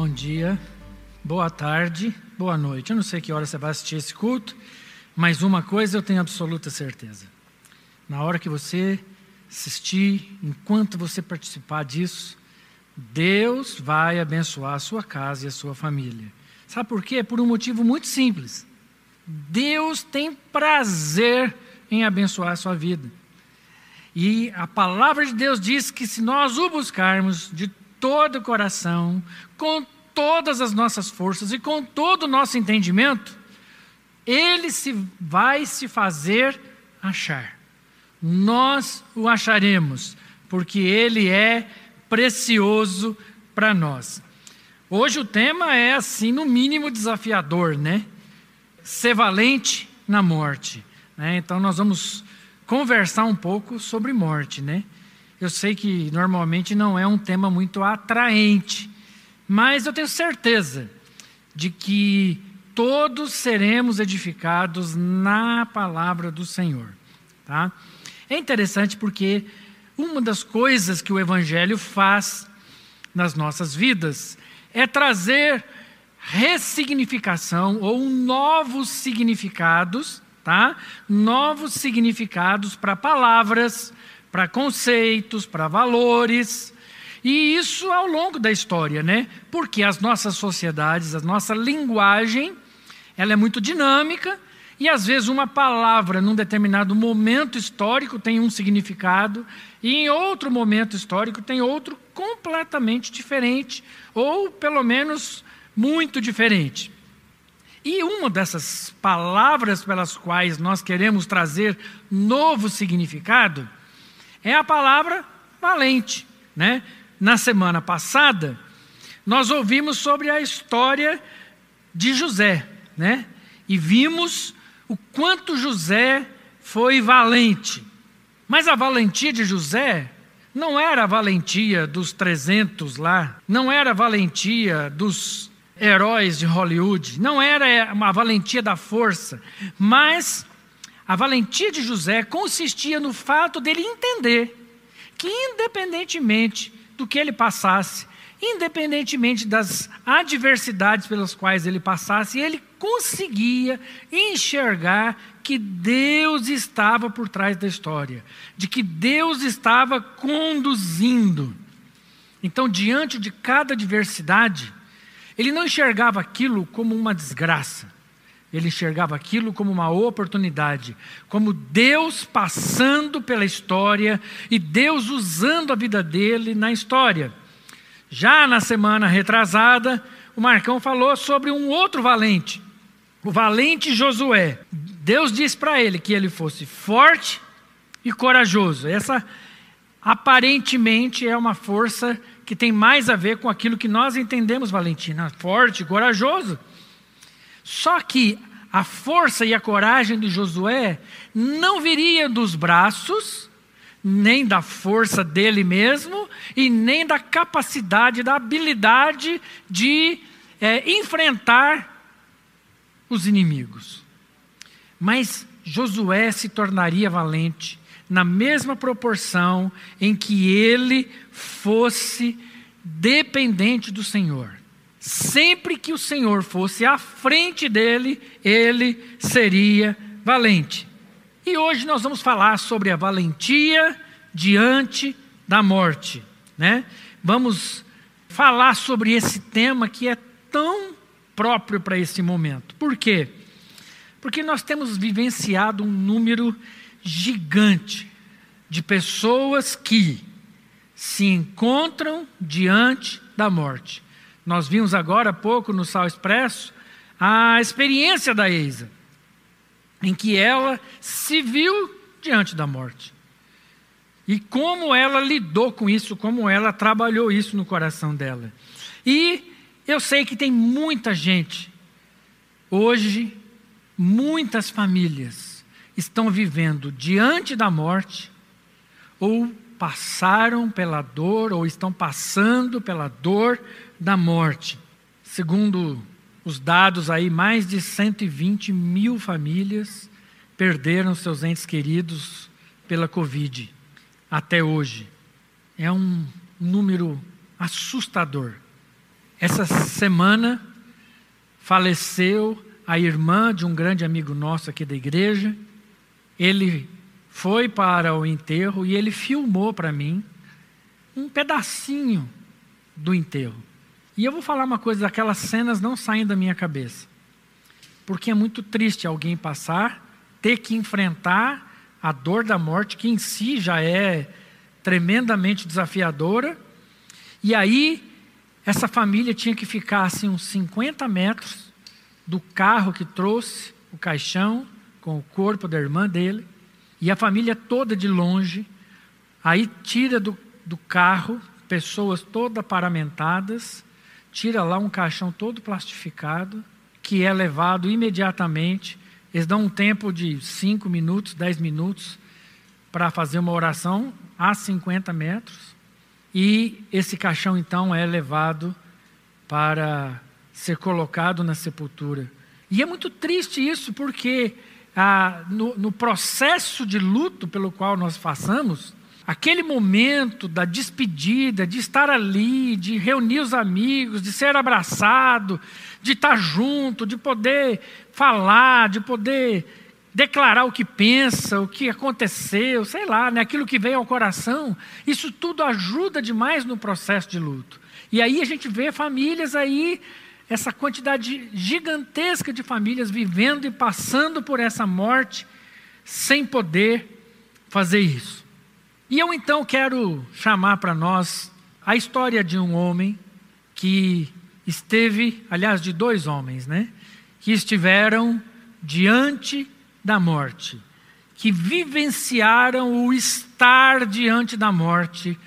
Bom dia, boa tarde, boa noite. Eu não sei que hora você vai assistir esse culto, mas uma coisa eu tenho absoluta certeza. Na hora que você assistir, enquanto você participar disso, Deus vai abençoar a sua casa e a sua família. Sabe por quê? Por um motivo muito simples. Deus tem prazer em abençoar a sua vida. E a palavra de Deus diz que se nós o buscarmos de todo o coração, com todas as nossas forças e com todo o nosso entendimento, ele se vai se fazer achar. Nós o acharemos, porque ele é precioso para nós. Hoje o tema é assim, no mínimo desafiador, né? Ser valente na morte. Né? Então nós vamos conversar um pouco sobre morte, né? Eu sei que normalmente não é um tema muito atraente, mas eu tenho certeza de que todos seremos edificados na palavra do Senhor, tá? É interessante porque uma das coisas que o evangelho faz nas nossas vidas é trazer ressignificação ou novos significados, tá? Novos significados para palavras, para conceitos, para valores. E isso ao longo da história, né? Porque as nossas sociedades, a nossa linguagem, ela é muito dinâmica e às vezes uma palavra num determinado momento histórico tem um significado e em outro momento histórico tem outro completamente diferente ou pelo menos muito diferente. E uma dessas palavras pelas quais nós queremos trazer novo significado é a palavra valente. Né? Na semana passada, nós ouvimos sobre a história de José, né? E vimos o quanto José foi valente. Mas a valentia de José não era a valentia dos 300 lá, não era a valentia dos heróis de Hollywood, não era uma valentia da força, mas a valentia de José consistia no fato dele entender que, independentemente do que ele passasse, independentemente das adversidades pelas quais ele passasse, ele conseguia enxergar que Deus estava por trás da história, de que Deus estava conduzindo. Então, diante de cada adversidade, ele não enxergava aquilo como uma desgraça, ele enxergava aquilo como uma oportunidade, como Deus passando pela história e Deus usando a vida dele na história. Já na semana retrasada, o Marcão falou sobre um outro valente, o valente Josué. Deus disse para ele que ele fosse forte e corajoso. Essa aparentemente é uma força que tem mais a ver com aquilo que nós entendemos, Valentina, forte, corajoso. Só que a força e a coragem de Josué não viria dos braços, nem da força dele mesmo, e nem da capacidade, da habilidade de é, enfrentar os inimigos. Mas Josué se tornaria valente na mesma proporção em que ele fosse dependente do Senhor. Sempre que o Senhor fosse à frente dele, ele seria valente. E hoje nós vamos falar sobre a valentia diante da morte, né? Vamos falar sobre esse tema que é tão próprio para esse momento. Por quê? Porque nós temos vivenciado um número gigante de pessoas que se encontram diante da morte. Nós vimos agora há pouco no Sal Expresso a experiência da Eisa, em que ela se viu diante da morte. E como ela lidou com isso, como ela trabalhou isso no coração dela. E eu sei que tem muita gente, hoje, muitas famílias estão vivendo diante da morte, ou passaram pela dor, ou estão passando pela dor da morte. Segundo os dados aí, mais de 120 mil famílias perderam seus entes queridos pela Covid até hoje. É um número assustador. Essa semana faleceu a irmã de um grande amigo nosso aqui da igreja. Ele foi para o enterro e ele filmou para mim um pedacinho do enterro. E eu vou falar uma coisa: aquelas cenas não saem da minha cabeça. Porque é muito triste alguém passar, ter que enfrentar a dor da morte, que em si já é tremendamente desafiadora, e aí essa família tinha que ficar assim uns 50 metros do carro que trouxe o caixão com o corpo da irmã dele, e a família toda de longe, aí tira do, do carro pessoas todas paramentadas, tira lá um caixão todo plastificado, que é levado imediatamente. Eles dão um tempo de 5 minutos, 10 minutos para fazer uma oração a 50 metros. E esse caixão então é levado para ser colocado na sepultura. E é muito triste isso, porque ah, no, no processo de luto pelo qual nós passamos, aquele momento da despedida, de estar ali, de reunir os amigos, de ser abraçado, de estar junto, de poder falar, de poder declarar o que pensa, o que aconteceu, sei lá, né, aquilo que veio ao coração, isso tudo ajuda demais no processo de luto. E aí a gente vê famílias aí, essa quantidade gigantesca de famílias vivendo e passando por essa morte sem poder fazer isso. E eu então quero chamar para nós a história de um homem que esteve, aliás, de dois homens, né? Que estiveram diante da morte, que vivenciaram o estar diante da morte,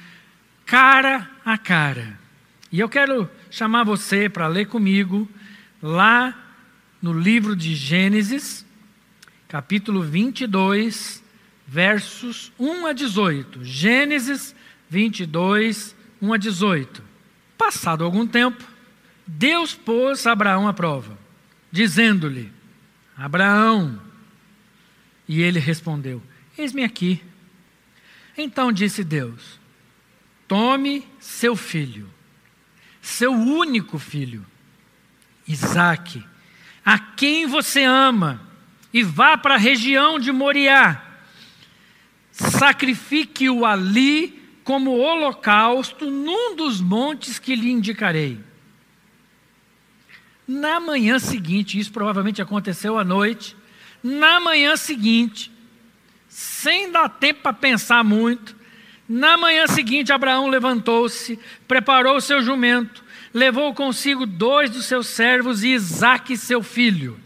cara a cara. E eu quero chamar você para ler comigo lá no livro de Gênesis, capítulo 22, versos 1 a 18. Gênesis 22, 1 a 18. Passado algum tempo, Deus pôs Abraão à prova, dizendo-lhe: Abraão. E ele respondeu: Eis-me aqui. Então disse Deus: Tome seu filho, seu único filho, Isaque, a quem você ama, e vá para a região de Moriá sacrifique-o ali como holocausto num dos montes que lhe indicarei. Na manhã seguinte, isso provavelmente aconteceu à noite, na manhã seguinte, sem dar tempo para pensar muito, na manhã seguinte, Abraão levantou-se, preparou o seu jumento, levou consigo dois dos seus servos e Isaque, seu filho.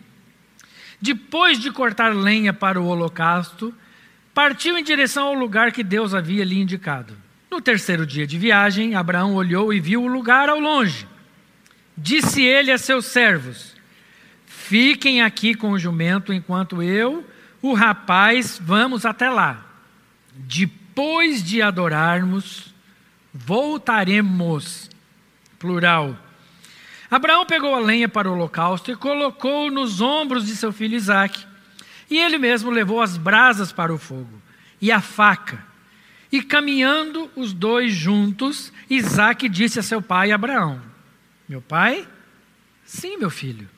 Depois de cortar lenha para o holocausto, partiu em direção ao lugar que Deus havia lhe indicado. No terceiro dia de viagem, Abraão olhou e viu o lugar ao longe. Disse ele a seus servos: Fiquem aqui com o jumento enquanto eu, o rapaz, vamos até lá. Depois de adorarmos, voltaremos. Plural. Abraão pegou a lenha para o holocausto e colocou nos ombros de seu filho Isaque e ele mesmo levou as brasas para o fogo e a faca. E caminhando os dois juntos, Isaac disse a seu pai Abraão: Meu pai? Sim, meu filho.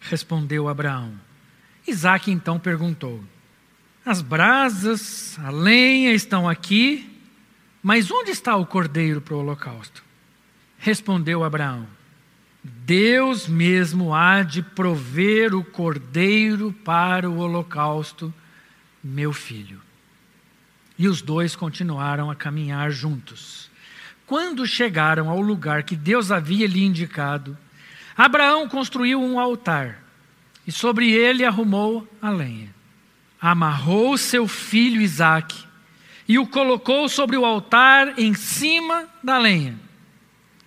Respondeu Abraão. Isaac então perguntou: As brasas, a lenha estão aqui, mas onde está o cordeiro para o holocausto? Respondeu Abraão: Deus mesmo há de prover o cordeiro para o holocausto, meu filho. E os dois continuaram a caminhar juntos. Quando chegaram ao lugar que Deus havia lhe indicado, Abraão construiu um altar e sobre ele arrumou a lenha. Amarrou seu filho Isaque e o colocou sobre o altar em cima da lenha.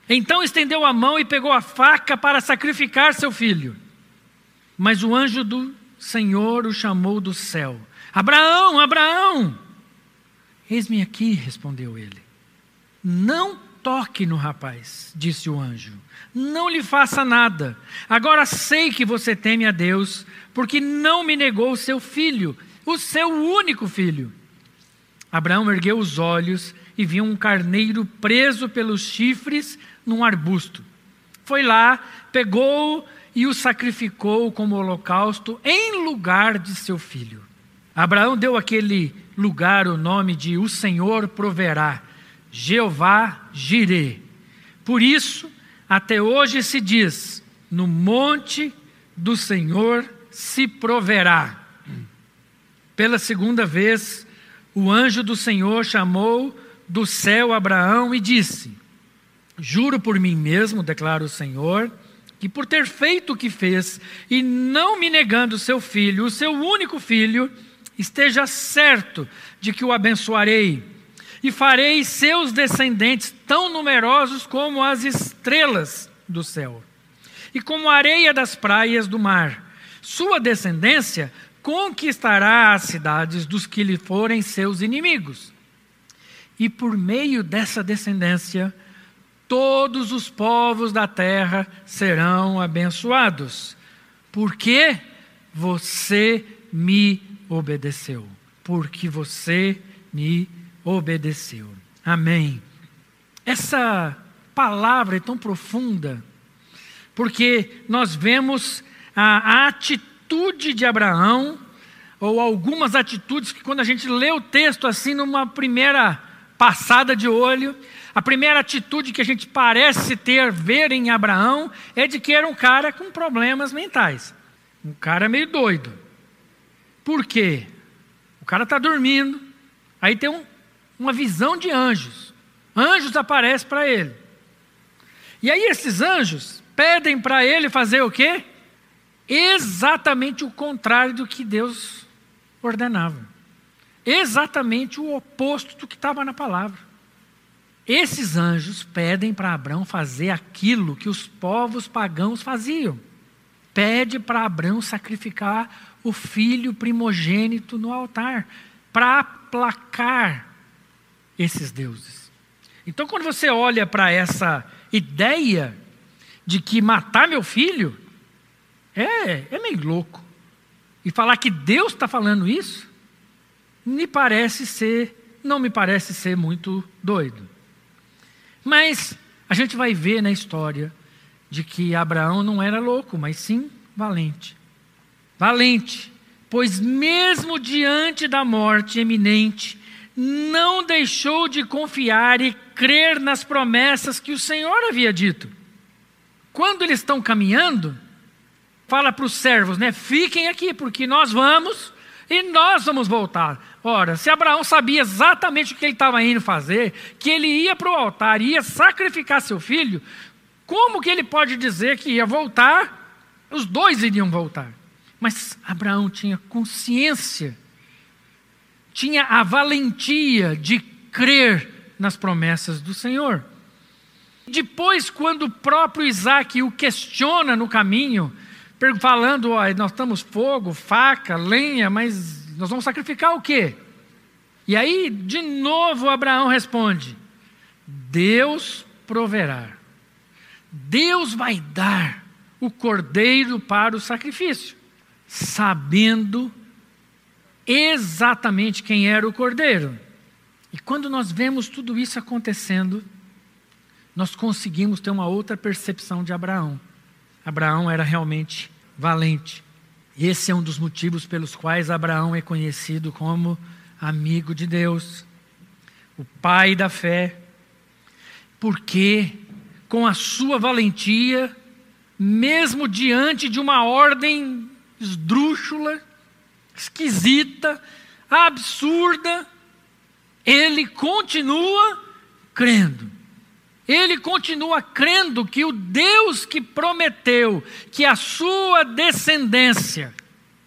Então estendeu a mão e pegou a faca para sacrificar seu filho. Mas o anjo do Senhor o chamou do céu: Abraão, Abraão! Eis-me aqui, respondeu ele. Não toque no rapaz, disse o anjo. Não lhe faça nada. Agora sei que você teme a Deus, porque não me negou o seu filho, o seu único filho. Abraão ergueu os olhos e viu um carneiro preso pelos chifres num arbusto. foi lá, pegou e o sacrificou como holocausto em lugar de seu filho. Abraão deu aquele lugar o nome de O Senhor proverá, Jeová Jireh. Por isso, até hoje se diz: no monte do Senhor se proverá. Pela segunda vez, o anjo do Senhor chamou do céu Abraão e disse: Juro por mim mesmo, declara o Senhor, que por ter feito o que fez e não me negando seu filho, o seu único filho, esteja certo de que o abençoarei e farei seus descendentes tão numerosos como as estrelas do céu e como a areia das praias do mar. Sua descendência conquistará as cidades dos que lhe forem seus inimigos. E por meio dessa descendência, todos os povos da terra serão abençoados, porque você me obedeceu. Porque você me obedeceu. Amém. Essa palavra é tão profunda, porque nós vemos a, atitude de Abraão, ou algumas atitudes que, quando a gente lê o texto assim, numa primeira passada de olho, a primeira atitude que a gente parece ter, ver em Abraão, é de que era um cara com problemas mentais. Um cara meio doido. Por quê? O cara está dormindo, aí tem um, uma visão de anjos. Anjos aparecem para ele. E aí esses anjos pedem para ele fazer o quê? Exatamente o contrário do que Deus ordenava. Exatamente o oposto do que estava na palavra. Esses anjos pedem para Abraão fazer aquilo que os povos pagãos faziam. Pede para Abraão sacrificar o filho primogênito no altar, para aplacar esses deuses. Então, quando você olha para essa ideia de que matar meu filho é, é meio louco. E falar que Deus está falando isso, me parece ser, não me parece ser muito doido. Mas a gente vai ver na história de que Abraão não era louco, mas sim valente. Valente, pois mesmo diante da morte eminente, não deixou de confiar e crer nas promessas que o Senhor havia dito. Quando eles estão caminhando, fala para os servos, né? Fiquem aqui, porque nós vamos e nós vamos voltar. Ora, se Abraão sabia exatamente o que ele estava indo fazer, que ele ia para o altar, ia sacrificar seu filho, como que ele pode dizer que ia voltar? Os dois iriam voltar. Mas Abraão tinha consciência, tinha a valentia de crer nas promessas do Senhor. Depois, quando o próprio Isaac o questiona no caminho, falando: ó, nós estamos fogo, faca, lenha, mas nós vamos sacrificar o quê? E aí, de novo, Abraão responde: Deus proverá. Deus vai dar o cordeiro para o sacrifício, sabendo exatamente quem era o cordeiro. E quando nós vemos tudo isso acontecendo, nós conseguimos ter uma outra percepção de Abraão. Abraão era realmente valente. Esse é um dos motivos pelos quais Abraão é conhecido como amigo de Deus, o pai da fé, porque com a sua valentia, mesmo diante de uma ordem esdrúxula, esquisita, absurda, ele continua crendo. Ele continua crendo que o Deus que prometeu que a sua descendência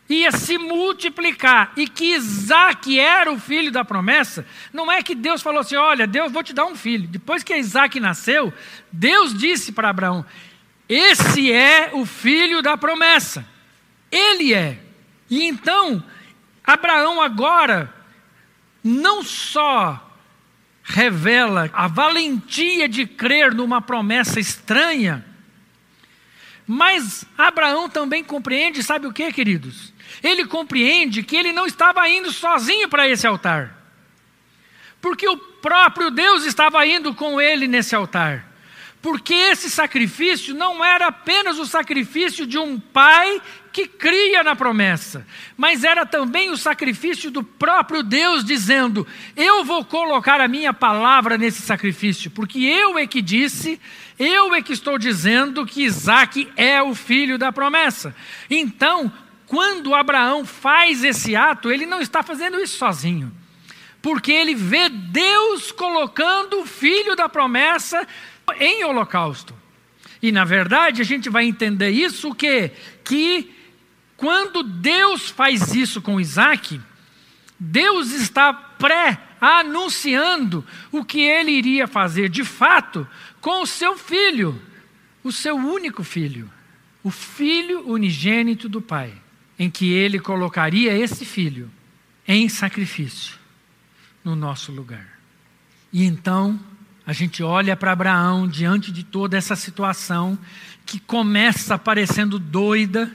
ia se multiplicar e que Isaac era o filho da promessa, não é que Deus falou assim: olha, Deus vou te dar um filho. Depois que Isaac nasceu, Deus disse para Abraão: esse é o filho da promessa. Ele é. E então, Abraão agora não só revela a valentia de crer numa promessa estranha, mas Abraão também compreende, sabe o que, queridos? Ele compreende que ele não estava indo sozinho para esse altar, porque o próprio Deus estava indo com ele nesse altar, Porque esse sacrifício não era apenas o sacrifício de um pai que cria na promessa, mas era também o sacrifício do próprio Deus dizendo: Eu vou colocar a minha palavra nesse sacrifício, porque eu é que disse, eu é que estou dizendo que Isaac é o filho da promessa. Então, quando Abraão faz esse ato, ele não está fazendo isso sozinho, porque ele vê Deus colocando o filho da promessa em holocausto. E na verdade a gente vai entender isso o quê? Que quando Deus faz isso com Isaac, Deus está pré-anunciando o que ele iria fazer de fato com o seu filho, o seu único filho, o filho unigênito do Pai, em que ele colocaria esse filho em sacrifício no nosso lugar. E então a gente olha para Abraão diante de toda essa situação que começa parecendo doida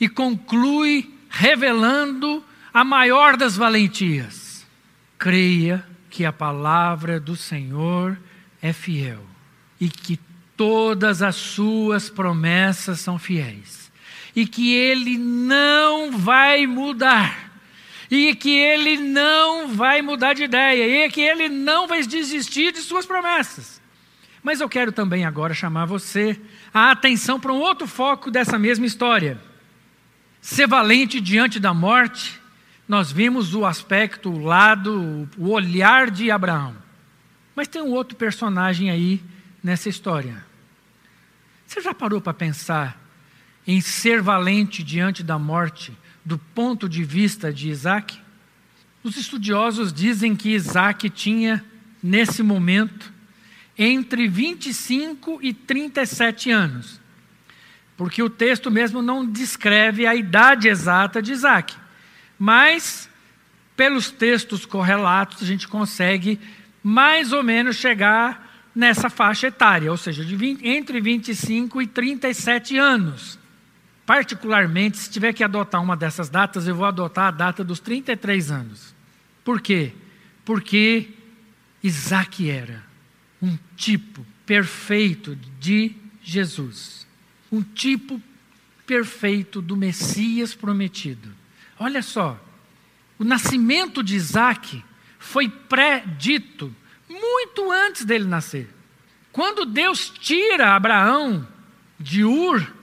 e conclui revelando a maior das valentias. Creia que a palavra do Senhor é fiel e que todas as suas promessas são fiéis e que ele não vai mudar e que ele não vai mudar de ideia, e que ele não vai desistir de suas promessas. Mas eu quero também agora chamar você a atenção para um outro foco dessa mesma história. Ser valente diante da morte, nós vimos o aspecto, o lado, o olhar de Abraão. Mas tem um outro personagem aí nessa história. Você já parou para pensar em ser valente diante da morte do ponto de vista de Isaac? Os estudiosos dizem que Isaac tinha, nesse momento, entre 25 e 37 anos, porque o texto mesmo não descreve a idade exata de Isaac, mas, pelos textos correlatos, a gente consegue mais ou menos chegar nessa faixa etária, ou seja, 20, entre 25 e 37 anos. Particularmente, se tiver que adotar uma dessas datas, eu vou adotar a data dos 33 anos. Por quê? Porque Isaac era um tipo perfeito de Jesus, um tipo perfeito do Messias prometido. Olha só, o nascimento de Isaac foi predito muito antes dele nascer. Quando Deus tira Abraão de Ur,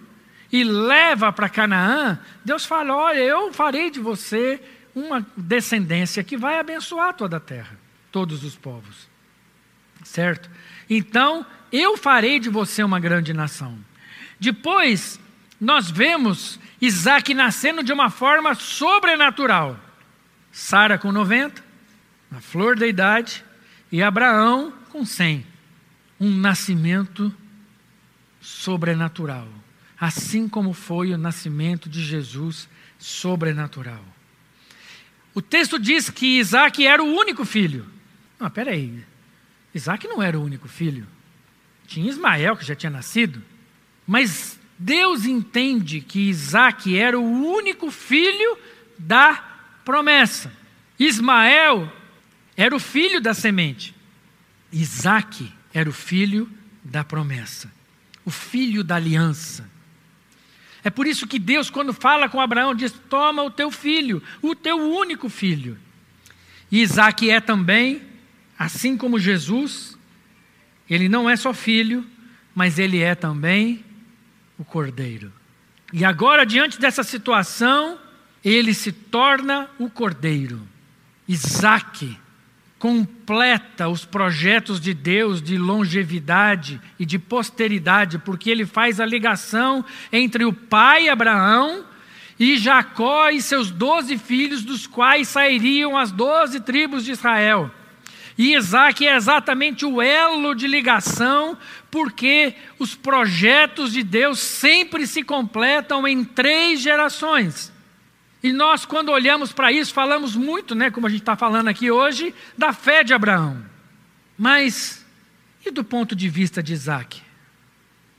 e leva para Canaã, Deus fala: Olha, eu farei de você uma descendência que vai abençoar toda a terra, todos os povos. Certo? Então, eu farei de você uma grande nação. Depois, nós vemos Isaac nascendo de uma forma sobrenatural. Sara com 90, na flor da idade, e Abraão com 100. Um nascimento sobrenatural assim como foi o nascimento de Jesus sobrenatural. O texto diz que Isaac era o único filho. Não, peraí. Isaac não era o único filho. Tinha Ismael, que já tinha nascido. Mas Deus entende que Isaac era o único filho da promessa. Ismael era o filho da semente. Isaac era o filho da promessa, o filho da aliança. É por isso que Deus, quando fala com Abraão, diz: Toma o teu filho, o teu único filho. E Isaac é também, assim como Jesus, ele não é só filho, mas ele é também o cordeiro. E agora, diante dessa situação, ele se torna o cordeiro. Isaac completa os projetos de Deus de longevidade e de posteridade, porque ele faz a ligação entre o pai Abraão e Jacó e seus doze filhos, dos quais sairiam as doze tribos de Israel. E Isaac é exatamente o elo de ligação, porque os projetos de Deus sempre se completam em três gerações. E nós, quando olhamos para isso, falamos muito, né, como a gente está falando aqui hoje, da fé de Abraão. Mas, e do ponto de vista de Isaac?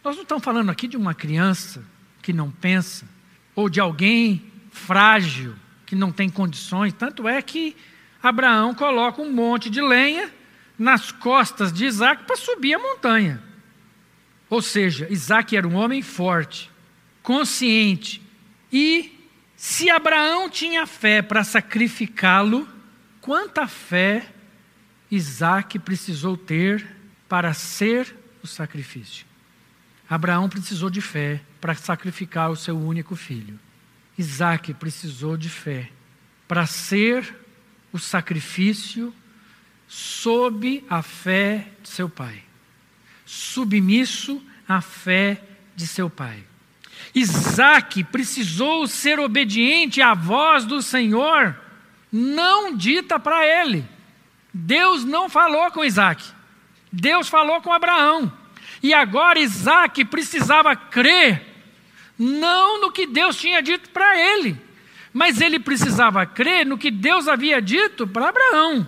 Nós não estamos falando aqui de uma criança que não pensa, ou de alguém frágil, que não tem condições. Tanto é que Abraão coloca um monte de lenha nas costas de Isaac para subir a montanha. Ou seja, Isaac era um homem forte, consciente. E se Abraão tinha fé para sacrificá-lo, quanta fé Isaac precisou ter para ser o sacrifício? Abraão precisou de fé para sacrificar o seu único filho. Isaac precisou de fé para ser o sacrifício sob a fé de seu pai, submisso à fé de seu pai. Isaac precisou ser obediente à voz do Senhor, não dita para ele. Deus não falou com Isaac, Deus falou com Abraão. E agora Isaac precisava crer, não no que Deus tinha dito para ele, mas ele precisava crer no que Deus havia dito para Abraão.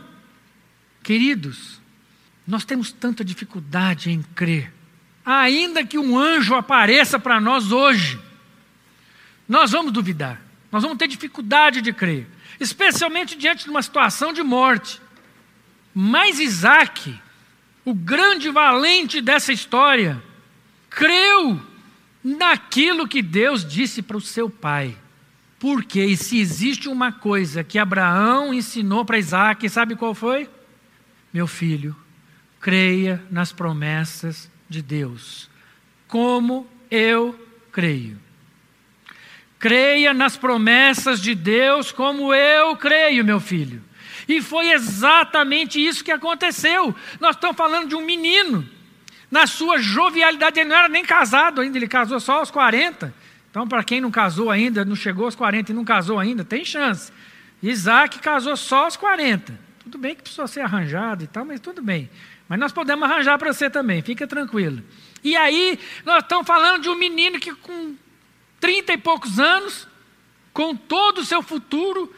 Queridos, nós temos tanta dificuldade em crer, ainda que um anjo apareça para nós hoje, nós vamos duvidar, nós vamos ter dificuldade de crer, especialmente diante de uma situação de morte. Mas Isaac, o grande valente dessa história, creu naquilo que Deus disse para o seu pai. Porque se existe uma coisa que Abraão ensinou para Isaac, sabe qual foi? Meu filho, creia nas promessas de Deus, como eu creio. Creia nas promessas de Deus como eu creio, meu filho. E foi exatamente isso que aconteceu. Nós estamos falando de um menino, na sua jovialidade, ele não era nem casado ainda, ele casou só aos 40. Então, para quem não casou ainda, não chegou aos 40 e não casou ainda, tem chance. Isaac casou só aos 40. Tudo bem que precisou ser arranjado e tal, mas tudo bem. Mas nós podemos arranjar para você também, fica tranquilo. E aí, nós estamos falando de um menino que com 30 e poucos anos, com todo o seu futuro,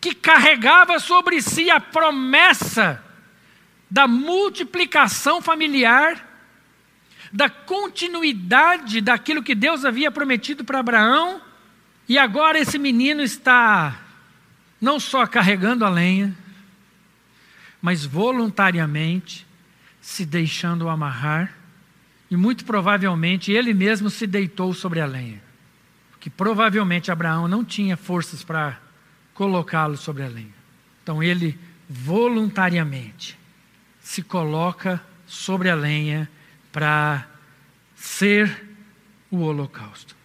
que carregava sobre si a promessa da multiplicação familiar, da continuidade daquilo que Deus havia prometido para Abraão, e agora esse menino está não só carregando a lenha, mas voluntariamente se deixando amarrar, e muito provavelmente ele mesmo se deitou sobre a lenha, porque provavelmente Abraão não tinha forças para colocá-lo sobre a lenha. Então ele voluntariamente se coloca sobre a lenha para ser o holocausto.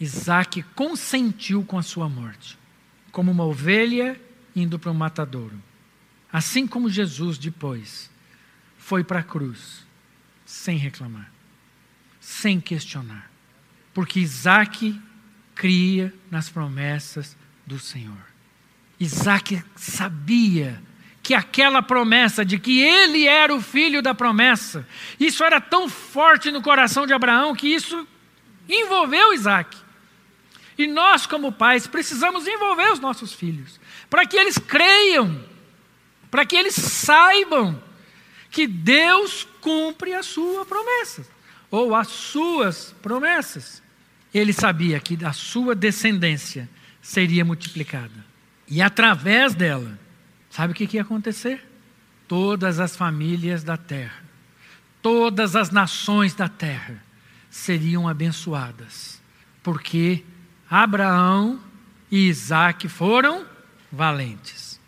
Isaac consentiu com a sua morte, como uma ovelha indo para um matadouro. Assim como Jesus depois foi para a cruz, sem reclamar, sem questionar, porque Isaac cria nas promessas do Senhor. Isaac sabia que aquela promessa de que ele era o filho da promessa, isso era tão forte no coração de Abraão que isso envolveu Isaac. E nós, como pais, precisamos envolver os nossos filhos, para que eles creiam, para que eles saibam que Deus cumpre a sua promessa, ou as suas promessas. Ele sabia que a sua descendência seria multiplicada. E através dela, sabe o que ia acontecer? Todas as famílias da terra, todas as nações da terra seriam abençoadas, porque Abraão e Isaac foram valentes.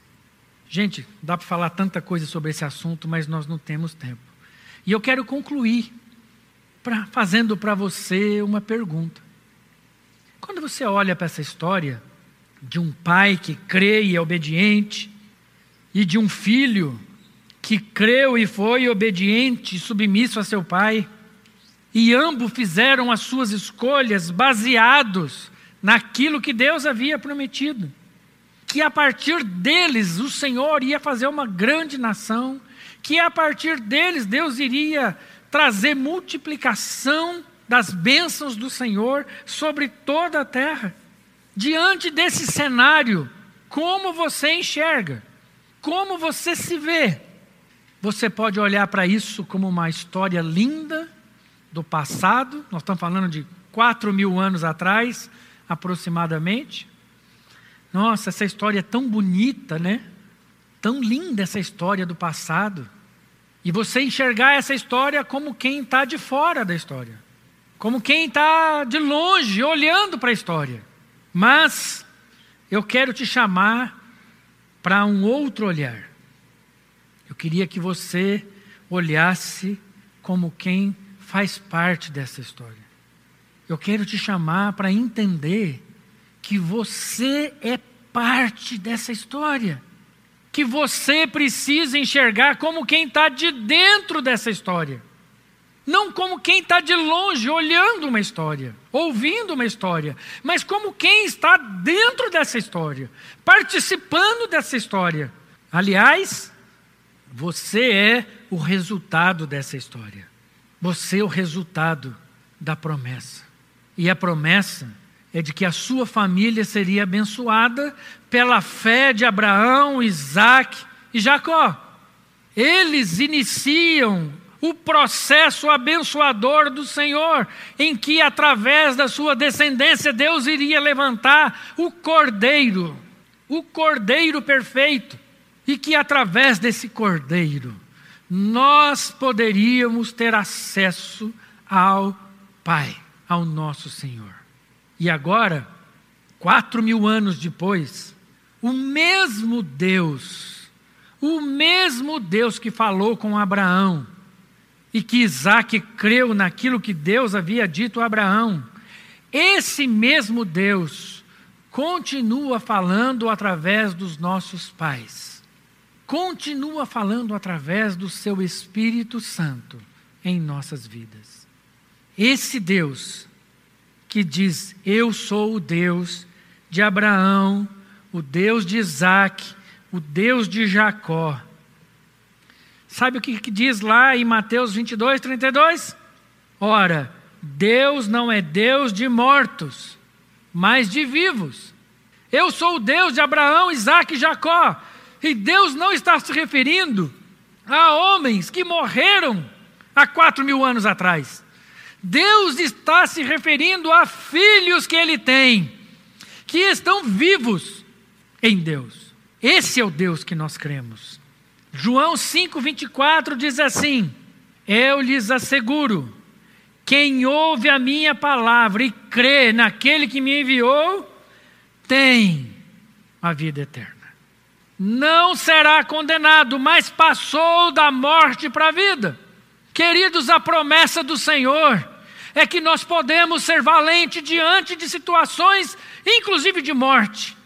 Gente, dá para falar tanta coisa sobre esse assunto, mas nós não temos tempo. E eu quero concluir pra, fazendo para você uma pergunta. Quando você olha para essa história, de um pai que crê e é obediente, e de um filho que creu e foi obediente e submisso a seu pai, e ambos fizeram as suas escolhas baseados naquilo que Deus havia prometido. Que a partir deles o Senhor ia fazer uma grande nação, que a partir deles Deus iria trazer multiplicação das bênçãos do Senhor sobre toda a terra. Diante desse cenário, como você enxerga? Como você se vê? Você pode olhar para isso como uma história linda do passado, nós estamos falando de quatro mil anos atrás, aproximadamente. Nossa, essa história é tão bonita, né? Tão linda essa história do passado. E você enxergar essa história como quem está de fora da história, como quem está de longe, olhando para a história. Mas eu quero te chamar para um outro olhar. Eu queria que você olhasse como quem faz parte dessa história. Eu quero te chamar para entender que você é parte dessa história. Que você precisa enxergar como quem está de dentro dessa história. Não como quem está de longe olhando uma história, ouvindo uma história, mas como quem está dentro dessa história, participando dessa história. Aliás, você é o resultado dessa história. Você é o resultado da promessa. E a promessa é de que a sua família seria abençoada pela fé de Abraão, Isaac e Jacó. Eles iniciam o processo abençoador do Senhor, em que através da sua descendência Deus iria levantar o cordeiro, o cordeiro perfeito, e que através desse cordeiro nós poderíamos ter acesso ao Pai, ao nosso Senhor. E agora, quatro mil anos depois, o mesmo Deus, o mesmo Deus que falou com Abraão, e que Isaac creu naquilo que Deus havia dito a Abraão, esse mesmo Deus continua falando através dos nossos pais, continua falando através do seu Espírito Santo em nossas vidas. Esse Deus que diz: Eu sou o Deus de Abraão, o Deus de Isaac, o Deus de Jacó. Sabe o que, que diz lá em Mateus 22, 32? Ora, Deus não é Deus de mortos, mas de vivos. Eu sou o Deus de Abraão, Isaac e Jacó. E Deus não está se referindo a homens que morreram há quatro mil anos atrás. Deus está se referindo a filhos que ele tem, que estão vivos em Deus. Esse é o Deus que nós cremos. João 5,24 diz assim: Eu lhes asseguro, quem ouve a minha palavra e crê naquele que me enviou, tem a vida eterna. Não será condenado, mas passou da morte para a vida. Queridos, a promessa do Senhor é que nós podemos ser valentes diante de situações, inclusive de morte,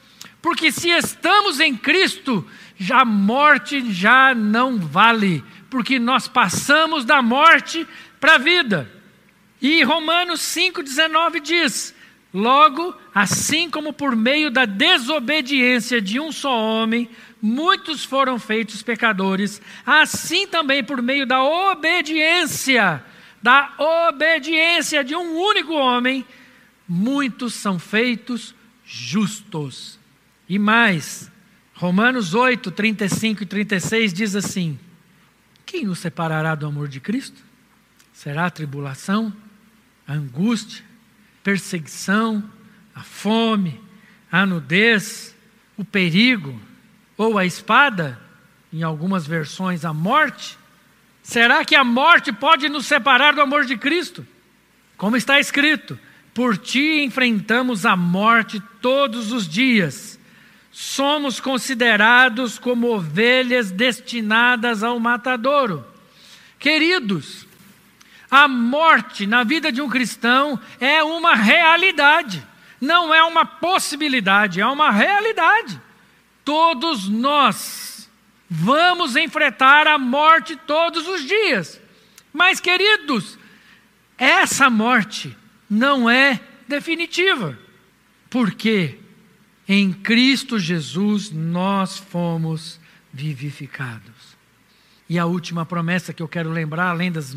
porque se estamos em Cristo, a morte já não vale, porque nós passamos da morte para a vida. E Romanos 5,19 diz: Logo, assim como por meio da desobediência de um só homem, muitos foram feitos pecadores, assim também por meio da obediência, da obediência de um único homem, muitos são feitos justos. E mais, Romanos 8, 35 e 36 diz assim: Quem nos separará do amor de Cristo? Será a tribulação, a angústia, perseguição, a fome, a nudez, o perigo, ou a espada, em algumas versões a morte, será que a morte pode nos separar do amor de Cristo? Como está escrito: Por ti enfrentamos a morte todos os dias, somos considerados como ovelhas destinadas ao matadouro. Queridos, a morte na vida de um cristão é uma realidade, não é uma possibilidade, é uma realidade. Todos nós vamos enfrentar a morte todos os dias. Mas, queridos, essa morte não é definitiva. Porque em Cristo Jesus nós fomos vivificados. E a última promessa que eu quero lembrar, além das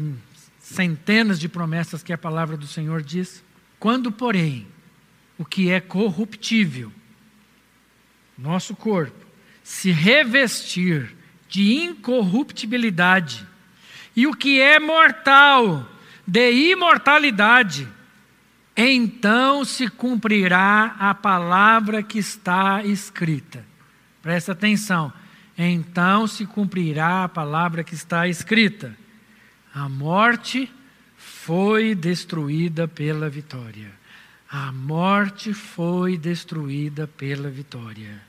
centenas de promessas que a palavra do Senhor diz: quando, porém, o que é corruptível, nosso corpo, se revestir de incorruptibilidade, e o que é mortal, de imortalidade, então se cumprirá a palavra que está escrita. Presta atenção. então se cumprirá a palavra que está escrita: a morte foi destruída pela vitória. A morte foi destruída pela vitória.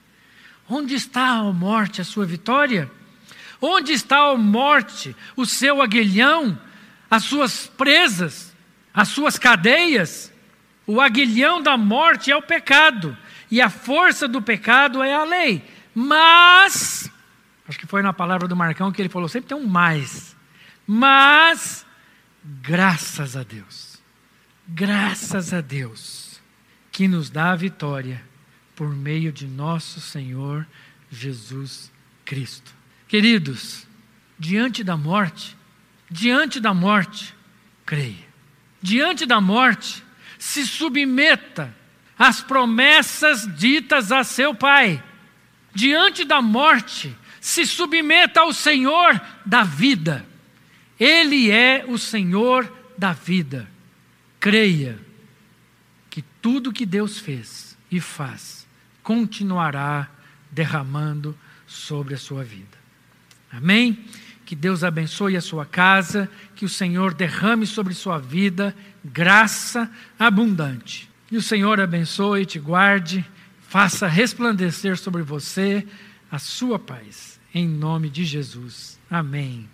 Onde está a morte, a sua vitória? Onde está a morte, o seu aguilhão, as suas presas, as suas cadeias? O aguilhão da morte é o pecado, e a força do pecado é a lei. Mas, acho que foi na palavra do Marcão que ele falou, sempre tem um mais. Mas, graças a Deus, graças a Deus, que nos dá a vitória por meio de nosso Senhor Jesus Cristo. Queridos, diante da morte, diante da morte, creia. Diante da morte, se submeta às promessas ditas a seu Pai. Diante da morte, se submeta ao Senhor da vida. Ele é o Senhor da vida. Creia que tudo que Deus fez e faz continuará derramando sobre a sua vida. Amém? Que Deus abençoe a sua casa, que o Senhor derrame sobre sua vida graça abundante. E o Senhor abençoe te guarde, faça resplandecer sobre você a sua paz. Em nome de Jesus. Amém.